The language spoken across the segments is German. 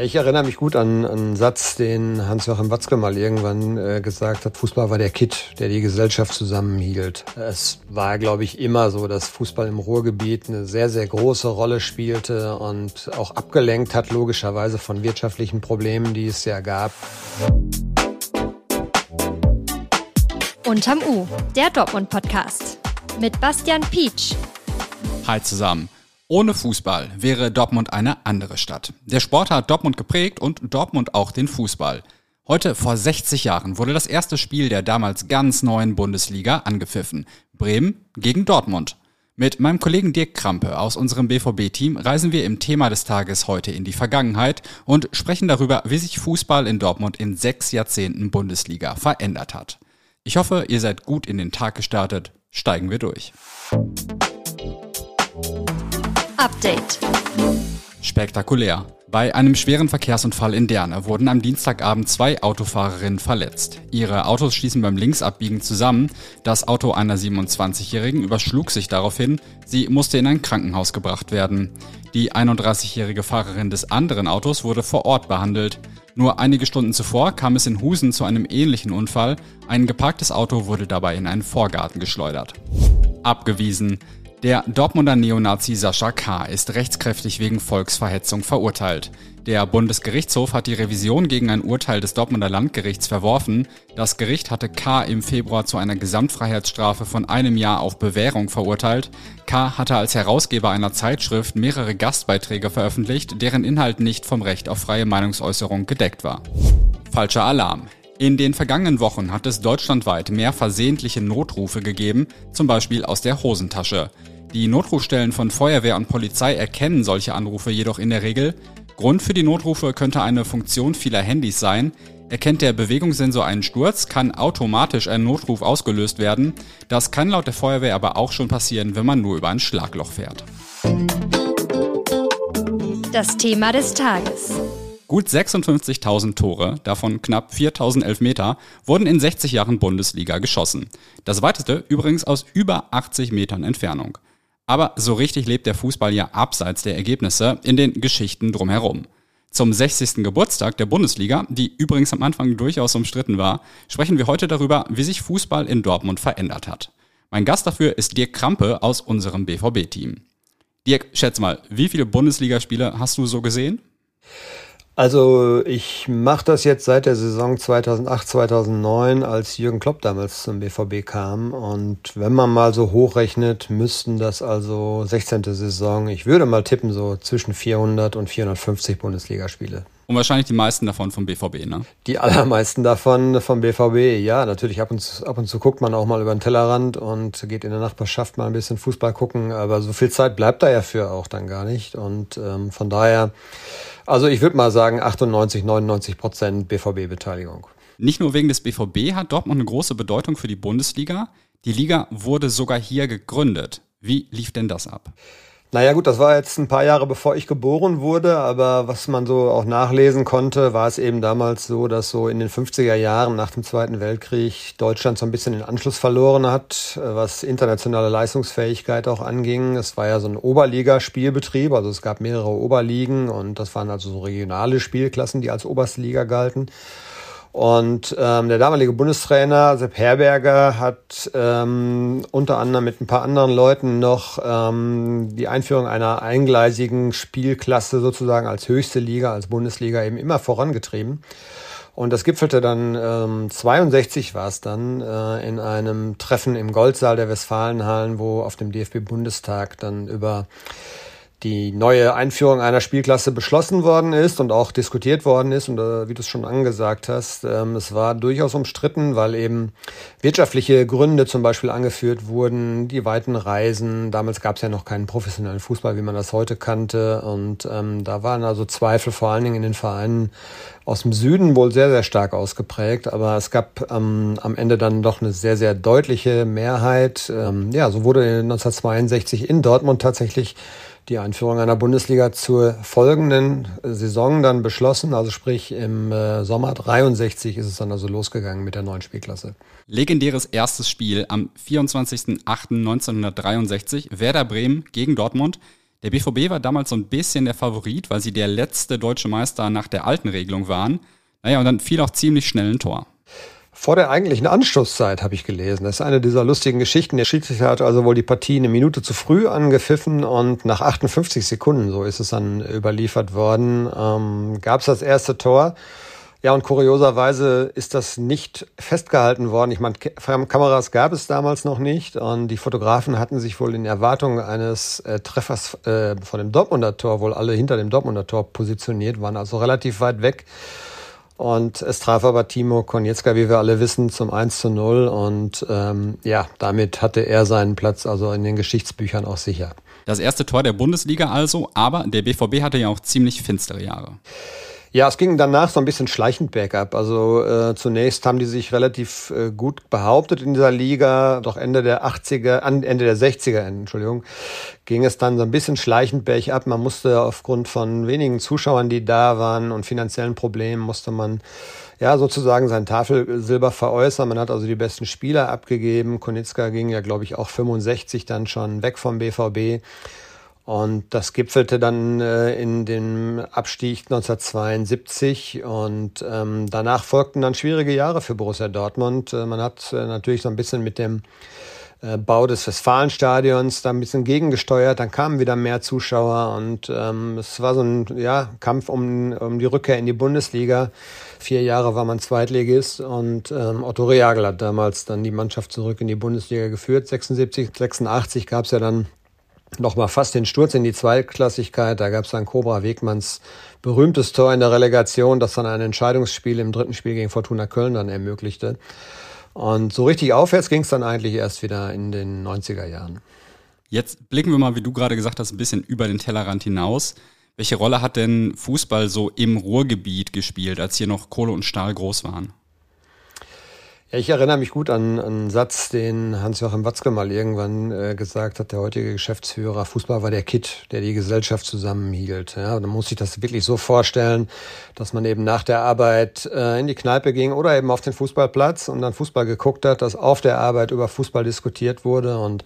Ich erinnere mich gut an, an einen Satz, den Hans-Joachim Watzke mal irgendwann äh, gesagt hat. Fußball war der Kitt, der die Gesellschaft zusammenhielt. Es war, glaube ich, immer so, dass Fußball im Ruhrgebiet eine sehr, sehr große Rolle spielte und auch abgelenkt hat, logischerweise von wirtschaftlichen Problemen, die es ja gab. Unterm U, der Dortmund-Podcast. Mit Bastian Pietsch. Hi zusammen. Ohne Fußball wäre Dortmund eine andere Stadt. Der Sport hat Dortmund geprägt und Dortmund auch den Fußball. Heute vor 60 Jahren wurde das erste Spiel der damals ganz neuen Bundesliga angepfiffen. Bremen gegen Dortmund. Mit meinem Kollegen Dirk Krampe aus unserem BVB-Team reisen wir im Thema des Tages heute in die Vergangenheit und sprechen darüber, wie sich Fußball in Dortmund in sechs Jahrzehnten Bundesliga verändert hat. Ich hoffe, ihr seid gut in den Tag gestartet. Steigen wir durch. Update. Spektakulär. Bei einem schweren Verkehrsunfall in Derne wurden am Dienstagabend zwei Autofahrerinnen verletzt. Ihre Autos stießen beim Linksabbiegen zusammen. Das Auto einer 27-Jährigen überschlug sich daraufhin. Sie musste in ein Krankenhaus gebracht werden. Die 31-jährige Fahrerin des anderen Autos wurde vor Ort behandelt. Nur einige Stunden zuvor kam es in Husen zu einem ähnlichen Unfall. Ein geparktes Auto wurde dabei in einen Vorgarten geschleudert. Abgewiesen. Der Dortmunder Neonazi Sascha K. ist rechtskräftig wegen Volksverhetzung verurteilt. Der Bundesgerichtshof hat die Revision gegen ein Urteil des Dortmunder Landgerichts verworfen. Das Gericht hatte K. im Februar zu einer Gesamtfreiheitsstrafe von einem Jahr auf Bewährung verurteilt. K. hatte als Herausgeber einer Zeitschrift mehrere Gastbeiträge veröffentlicht, deren Inhalt nicht vom Recht auf freie Meinungsäußerung gedeckt war. Falscher Alarm. In den vergangenen Wochen hat es deutschlandweit mehr versehentliche Notrufe gegeben, zum Beispiel aus der Hosentasche. Die Notrufstellen von Feuerwehr und Polizei erkennen solche Anrufe jedoch in der Regel. Grund für die Notrufe könnte eine Funktion vieler Handys sein. Erkennt der Bewegungssensor einen Sturz, kann automatisch ein Notruf ausgelöst werden. Das kann laut der Feuerwehr aber auch schon passieren, wenn man nur über ein Schlagloch fährt. Das Thema des Tages. Gut 56.000 Tore, davon knapp 4.000 Elfmeter, wurden in 60 Jahren Bundesliga geschossen. Das weiteste übrigens aus über 80 Metern Entfernung. Aber so richtig lebt der Fußball ja abseits der Ergebnisse in den Geschichten drumherum. Zum 60. Geburtstag der Bundesliga, die übrigens am Anfang durchaus umstritten war, sprechen wir heute darüber, wie sich Fußball in Dortmund verändert hat. Mein Gast dafür ist Dirk Krampe aus unserem BVB-Team. Dirk, schätz mal, wie viele Bundesligaspiele hast du so gesehen? Also ich mache das jetzt seit der Saison 2008, 2009, als Jürgen Klopp damals zum BVB kam. Und wenn man mal so hochrechnet, müssten das also 16. Saison, ich würde mal tippen, so zwischen 400 und 450 Bundesligaspiele. Und wahrscheinlich die meisten davon vom BVB, ne? Die allermeisten davon vom BVB, ja. Natürlich ab und, zu, ab und zu guckt man auch mal über den Tellerrand und geht in der Nachbarschaft mal ein bisschen Fußball gucken. Aber so viel Zeit bleibt da ja für auch dann gar nicht. Und ähm, von daher also ich würde mal sagen 98, 99 Prozent BVB-Beteiligung. Nicht nur wegen des BVB hat Dortmund eine große Bedeutung für die Bundesliga. Die Liga wurde sogar hier gegründet. Wie lief denn das ab? Naja gut, das war jetzt ein paar Jahre bevor ich geboren wurde, aber was man so auch nachlesen konnte, war es eben damals so, dass so in den 50er Jahren nach dem Zweiten Weltkrieg Deutschland so ein bisschen den Anschluss verloren hat, was internationale Leistungsfähigkeit auch anging. Es war ja so ein Oberligaspielbetrieb, also es gab mehrere Oberligen und das waren also so regionale Spielklassen, die als Oberste Liga galten. Und ähm, der damalige Bundestrainer Sepp Herberger hat ähm, unter anderem mit ein paar anderen Leuten noch ähm, die Einführung einer eingleisigen Spielklasse sozusagen als höchste Liga, als Bundesliga eben immer vorangetrieben. Und das gipfelte dann, ähm, 62 war es dann, äh, in einem Treffen im Goldsaal der Westfalenhallen, wo auf dem DFB-Bundestag dann über die neue Einführung einer Spielklasse beschlossen worden ist und auch diskutiert worden ist. Und äh, wie du es schon angesagt hast, ähm, es war durchaus umstritten, weil eben wirtschaftliche Gründe zum Beispiel angeführt wurden, die weiten Reisen. Damals gab es ja noch keinen professionellen Fußball, wie man das heute kannte. Und ähm, da waren also Zweifel vor allen Dingen in den Vereinen aus dem Süden wohl sehr, sehr stark ausgeprägt. Aber es gab ähm, am Ende dann doch eine sehr, sehr deutliche Mehrheit. Ähm, ja, so wurde 1962 in Dortmund tatsächlich die Einführung einer Bundesliga zur folgenden Saison dann beschlossen. Also sprich im äh, Sommer 63 ist es dann also losgegangen mit der neuen Spielklasse. Legendäres erstes Spiel am 24.08.1963 Werder Bremen gegen Dortmund. Der BVB war damals so ein bisschen der Favorit, weil sie der letzte deutsche Meister nach der alten Regelung waren. Naja, und dann fiel auch ziemlich schnell ein Tor. Vor der eigentlichen Anstoßzeit habe ich gelesen. Das ist eine dieser lustigen Geschichten. Der Schiedsrichter hat also wohl die Partie eine Minute zu früh angepfiffen und nach 58 Sekunden, so ist es dann überliefert worden, ähm, gab es das erste Tor. Ja, und kurioserweise ist das nicht festgehalten worden. Ich meine, Kameras gab es damals noch nicht und die Fotografen hatten sich wohl in Erwartung eines äh, Treffers äh, von dem Dortmunder Tor wohl alle hinter dem Dortmunder Tor positioniert, waren also relativ weit weg. Und es traf aber Timo Konietzka, wie wir alle wissen, zum 1 zu 0. Und ähm, ja, damit hatte er seinen Platz also in den Geschichtsbüchern auch sicher. Das erste Tor der Bundesliga also, aber der BVB hatte ja auch ziemlich finstere Jahre. Ja, es ging danach so ein bisschen schleichend bergab. Also äh, zunächst haben die sich relativ äh, gut behauptet in dieser Liga. Doch Ende der 80er, Ende der 60er, Entschuldigung, ging es dann so ein bisschen schleichend bergab. Man musste aufgrund von wenigen Zuschauern, die da waren und finanziellen Problemen, musste man ja sozusagen sein Tafelsilber veräußern. Man hat also die besten Spieler abgegeben. Konitzka ging ja, glaube ich, auch 65 dann schon weg vom BVB. Und das gipfelte dann äh, in dem Abstieg 1972 und ähm, danach folgten dann schwierige Jahre für Borussia Dortmund. Äh, man hat äh, natürlich so ein bisschen mit dem äh, Bau des Westfalenstadions da ein bisschen gegengesteuert, dann kamen wieder mehr Zuschauer und ähm, es war so ein ja, Kampf um, um die Rückkehr in die Bundesliga. Vier Jahre war man Zweitligist und ähm, Otto Reagel hat damals dann die Mannschaft zurück in die Bundesliga geführt. 76, 86 gab es ja dann nochmal fast den Sturz in die Zweitklassigkeit. Da gab es dann Cobra Wegmanns berühmtes Tor in der Relegation, das dann ein Entscheidungsspiel im dritten Spiel gegen Fortuna Köln dann ermöglichte. Und so richtig aufwärts ging es dann eigentlich erst wieder in den 90er Jahren. Jetzt blicken wir mal, wie du gerade gesagt hast, ein bisschen über den Tellerrand hinaus. Welche Rolle hat denn Fußball so im Ruhrgebiet gespielt, als hier noch Kohle und Stahl groß waren? Ja, ich erinnere mich gut an, einen Satz, den Hans-Joachim Watzke mal irgendwann äh, gesagt hat, der heutige Geschäftsführer. Fußball war der Kit, der die Gesellschaft zusammenhielt. Ja, man muss sich das wirklich so vorstellen, dass man eben nach der Arbeit äh, in die Kneipe ging oder eben auf den Fußballplatz und dann Fußball geguckt hat, dass auf der Arbeit über Fußball diskutiert wurde und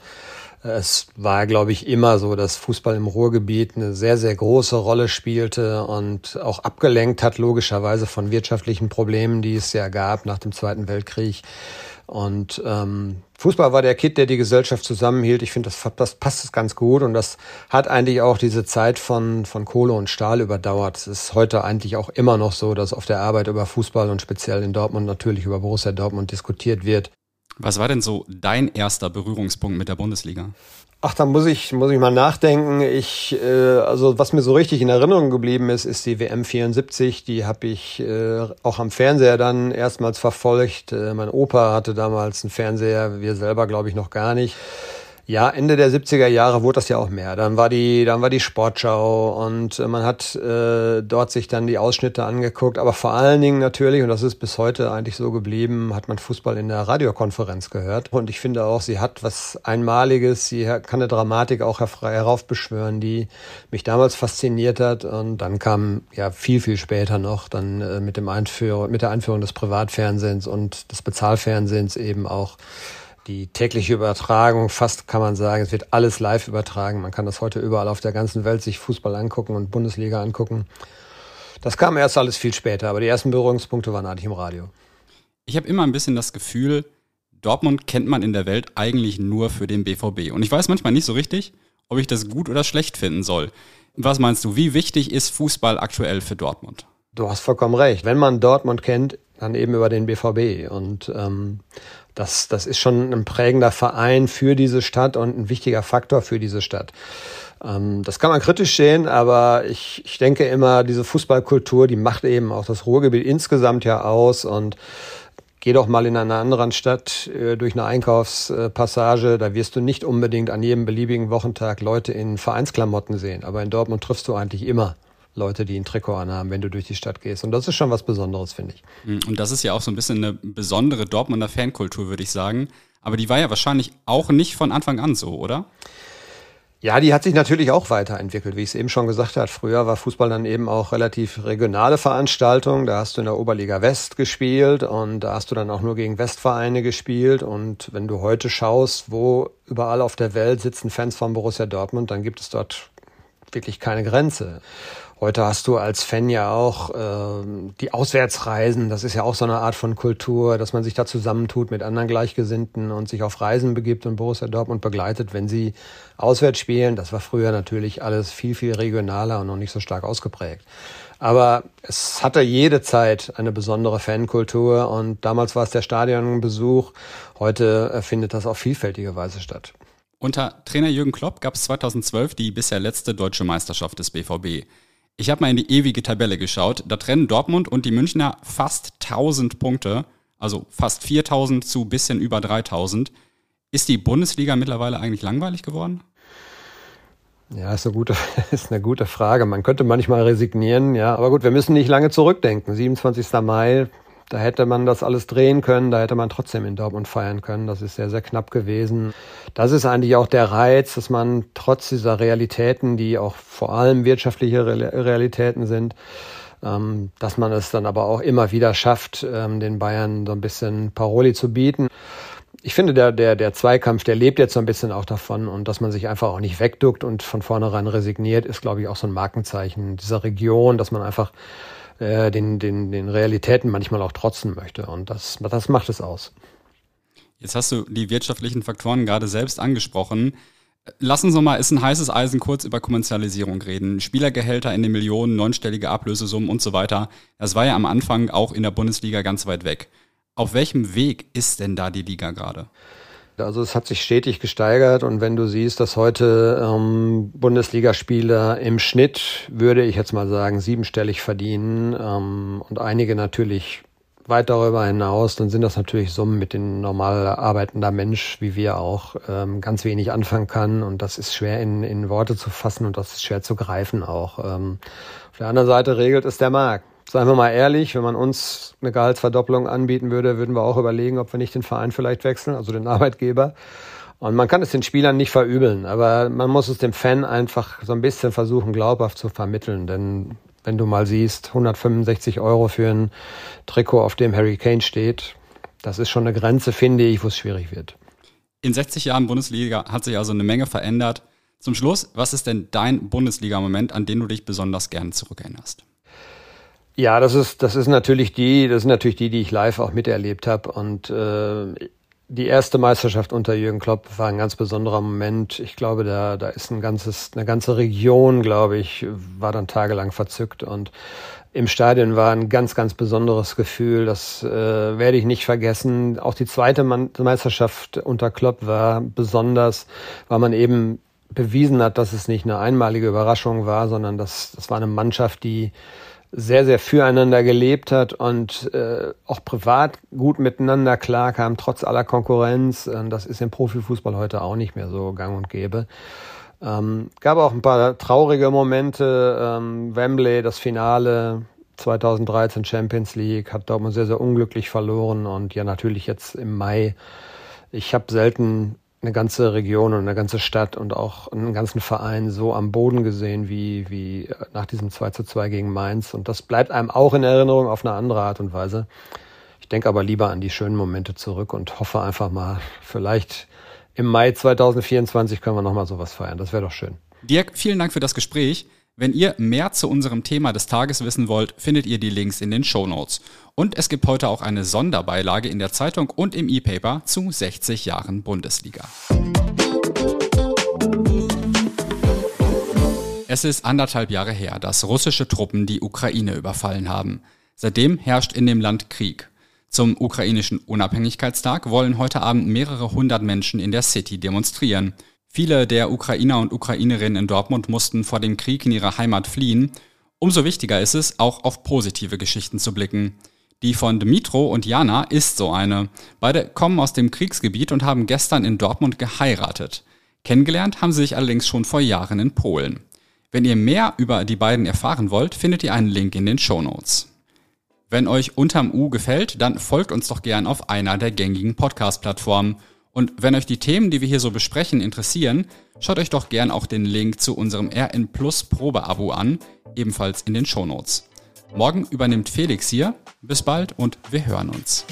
es war, glaube ich, immer so, dass Fußball im Ruhrgebiet eine sehr, sehr große Rolle spielte und auch abgelenkt hat, logischerweise von wirtschaftlichen Problemen, die es ja gab nach dem Zweiten Weltkrieg. Und ähm, Fußball war der Kit, der die Gesellschaft zusammenhielt. Ich finde, das, das passt ganz gut und das hat eigentlich auch diese Zeit von, von Kohle und Stahl überdauert. Es ist heute eigentlich auch immer noch so, dass auf der Arbeit über Fußball und speziell in Dortmund natürlich über Borussia Dortmund diskutiert wird. Was war denn so dein erster Berührungspunkt mit der Bundesliga? Ach, da muss ich, muss ich mal nachdenken. Ich, äh, also was mir so richtig in Erinnerung geblieben ist, ist die WM 74. Die habe ich äh, auch am Fernseher dann erstmals verfolgt. Äh, mein Opa hatte damals einen Fernseher, wir selber glaube ich noch gar nicht. Ja, Ende der 70er Jahre wurde das ja auch mehr. Dann war die, dann war die Sportschau und äh, man hat äh, dort sich dann die Ausschnitte angeguckt. Aber vor allen Dingen natürlich, und das ist bis heute eigentlich so geblieben, hat man Fußball in der Radiokonferenz gehört. Und ich finde auch, sie hat was Einmaliges. Sie kann eine Dramatik auch heraufbeschwören, die mich damals fasziniert hat. Und dann kam ja viel, viel später noch dann äh, mit dem Einführung, mit der Einführung des Privatfernsehens und des Bezahlfernsehens eben auch die tägliche Übertragung, fast kann man sagen, es wird alles live übertragen. Man kann das heute überall auf der ganzen Welt sich Fußball angucken und Bundesliga angucken. Das kam erst alles viel später, aber die ersten Berührungspunkte waren eigentlich im Radio. Ich habe immer ein bisschen das Gefühl, Dortmund kennt man in der Welt eigentlich nur für den BVB. Und ich weiß manchmal nicht so richtig, ob ich das gut oder schlecht finden soll. Was meinst du, wie wichtig ist Fußball aktuell für Dortmund? Du hast vollkommen recht. Wenn man Dortmund kennt, dann eben über den BVB. Und ähm, das, das ist schon ein prägender Verein für diese Stadt und ein wichtiger Faktor für diese Stadt. Ähm, das kann man kritisch sehen, aber ich, ich denke immer, diese Fußballkultur, die macht eben auch das Ruhrgebiet insgesamt ja aus und Geh doch mal in einer anderen Stadt äh, durch eine Einkaufspassage, da wirst du nicht unbedingt an jedem beliebigen Wochentag Leute in Vereinsklamotten sehen. Aber in Dortmund triffst du eigentlich immer Leute, die ein Trikot anhaben, wenn du durch die Stadt gehst. Und das ist schon was Besonderes, finde ich. Mhm. Und das ist ja auch so ein bisschen eine besondere Dortmunder Fankultur, würde ich sagen. Aber die war ja wahrscheinlich auch nicht von Anfang an so, oder? Ja, die hat sich natürlich auch weiterentwickelt, wie ich es eben schon gesagt habe. Früher war Fußball dann eben auch relativ regionale Veranstaltung. Da hast du in der Oberliga West gespielt und da hast du dann auch nur gegen Westvereine gespielt. Und wenn du heute schaust, wo überall auf der Welt sitzen Fans von Borussia Dortmund, dann gibt es dort wirklich keine Grenze. Heute hast du als Fan ja auch äh, die Auswärtsreisen. Das ist ja auch so eine Art von Kultur, dass man sich da zusammentut mit anderen Gleichgesinnten und sich auf Reisen begibt und Borussia Dortmund begleitet, wenn sie auswärts spielen. Das war früher natürlich alles viel, viel regionaler und noch nicht so stark ausgeprägt. Aber es hatte jede Zeit eine besondere Fankultur und damals war es der Stadionbesuch. Heute äh, findet das auf vielfältige Weise statt. Unter Trainer Jürgen Klopp gab es 2012 die bisher letzte deutsche Meisterschaft des BVB. Ich habe mal in die ewige Tabelle geschaut. Da trennen Dortmund und die Münchner fast 1000 Punkte, also fast 4000 zu bisschen über 3000. Ist die Bundesliga mittlerweile eigentlich langweilig geworden? Ja, ist eine gute, ist eine gute Frage. Man könnte manchmal resignieren, ja. Aber gut, wir müssen nicht lange zurückdenken. 27. Mai, da hätte man das alles drehen können, da hätte man trotzdem in Dortmund feiern können. Das ist sehr, sehr knapp gewesen. Das ist eigentlich auch der Reiz, dass man trotz dieser Realitäten, die auch vor allem wirtschaftliche Realitäten sind, ähm, dass man es dann aber auch immer wieder schafft, ähm, den Bayern so ein bisschen Paroli zu bieten. Ich finde, der, der, der Zweikampf, der lebt jetzt so ein bisschen auch davon und dass man sich einfach auch nicht wegduckt und von vornherein resigniert, ist, glaube ich, auch so ein Markenzeichen dieser Region, dass man einfach äh, den, den, den Realitäten manchmal auch trotzen möchte. Und das, das macht es aus. Jetzt hast du die wirtschaftlichen Faktoren gerade selbst angesprochen. Lassen Sie mal, ist ein heißes Eisen, kurz über Kommerzialisierung reden. Spielergehälter in den Millionen, neunstellige Ablösesummen und so weiter. Das war ja am Anfang auch in der Bundesliga ganz weit weg. Auf welchem Weg ist denn da die Liga gerade? Also es hat sich stetig gesteigert und wenn du siehst, dass heute ähm, Bundesligaspieler im Schnitt, würde ich jetzt mal sagen, siebenstellig verdienen ähm, und einige natürlich weit darüber hinaus, dann sind das natürlich Summen, mit denen normal arbeitender Mensch, wie wir auch, ähm, ganz wenig anfangen kann und das ist schwer in, in Worte zu fassen und das ist schwer zu greifen auch. Ähm, auf der anderen Seite regelt es der Markt. Seien wir mal ehrlich, wenn man uns eine Gehaltsverdopplung anbieten würde, würden wir auch überlegen, ob wir nicht den Verein vielleicht wechseln, also den Arbeitgeber. Und man kann es den Spielern nicht verübeln, aber man muss es dem Fan einfach so ein bisschen versuchen, glaubhaft zu vermitteln. Denn wenn du mal siehst, 165 Euro für ein Trikot, auf dem Harry Kane steht, das ist schon eine Grenze, finde ich, wo es schwierig wird. In 60 Jahren Bundesliga hat sich also eine Menge verändert. Zum Schluss, was ist denn dein Bundesliga-Moment, an den du dich besonders gerne zurückerinnerst? Ja, das ist, das ist natürlich die, das sind natürlich die, die ich live auch miterlebt habe. Und äh, die erste Meisterschaft unter Jürgen Klopp war ein ganz besonderer Moment. Ich glaube, da, da ist ein ganzes, eine ganze Region, glaube ich, war dann tagelang verzückt und im Stadion war ein ganz, ganz besonderes Gefühl. Das äh, werde ich nicht vergessen. Auch die zweite Meisterschaft unter Klopp war besonders, weil man eben bewiesen hat, dass es nicht eine einmalige Überraschung war, sondern dass das war eine Mannschaft, die sehr, sehr füreinander gelebt hat und äh, auch privat gut miteinander klarkam, trotz aller Konkurrenz. Das ist im Profifußball heute auch nicht mehr so gang und gäbe. Ähm, gab auch ein paar traurige Momente. Ähm, Wembley, das Finale 2013 Champions League, hat Dortmund sehr, sehr unglücklich verloren und ja natürlich jetzt im Mai. Ich habe selten eine ganze Region und eine ganze Stadt und auch einen ganzen Verein so am Boden gesehen wie, wie nach diesem 2 zu 2 gegen Mainz. Und das bleibt einem auch in Erinnerung auf eine andere Art und Weise. Ich denke aber lieber an die schönen Momente zurück und hoffe einfach mal, vielleicht im Mai 2024 können wir nochmal sowas feiern. Das wäre doch schön. Dirk, vielen Dank für das Gespräch. Wenn ihr mehr zu unserem Thema des Tages wissen wollt, findet ihr die Links in den Show Notes. Und es gibt heute auch eine Sonderbeilage in der Zeitung und im E-Paper zu 60 Jahren Bundesliga. Es ist anderthalb Jahre her, dass russische Truppen die Ukraine überfallen haben. Seitdem herrscht in dem Land Krieg. Zum ukrainischen Unabhängigkeitstag wollen heute Abend mehrere hundert Menschen in der City demonstrieren. Viele der Ukrainer und Ukrainerinnen in Dortmund mussten vor dem Krieg in ihre Heimat fliehen. Umso wichtiger ist es, auch auf positive Geschichten zu blicken. Die von Dmitro und Jana ist so eine. Beide kommen aus dem Kriegsgebiet und haben gestern in Dortmund geheiratet. Kennengelernt haben sie sich allerdings schon vor Jahren in Polen. Wenn ihr mehr über die beiden erfahren wollt, findet ihr einen Link in den Show Notes. Wenn euch unterm U gefällt, dann folgt uns doch gern auf einer der gängigen Podcast-Plattformen. Und wenn euch die Themen, die wir hier so besprechen, interessieren, schaut euch doch gern auch den Link zu unserem RN Plus Probeabo an, ebenfalls in den Shownotes. Morgen übernimmt Felix hier. Bis bald und wir hören uns.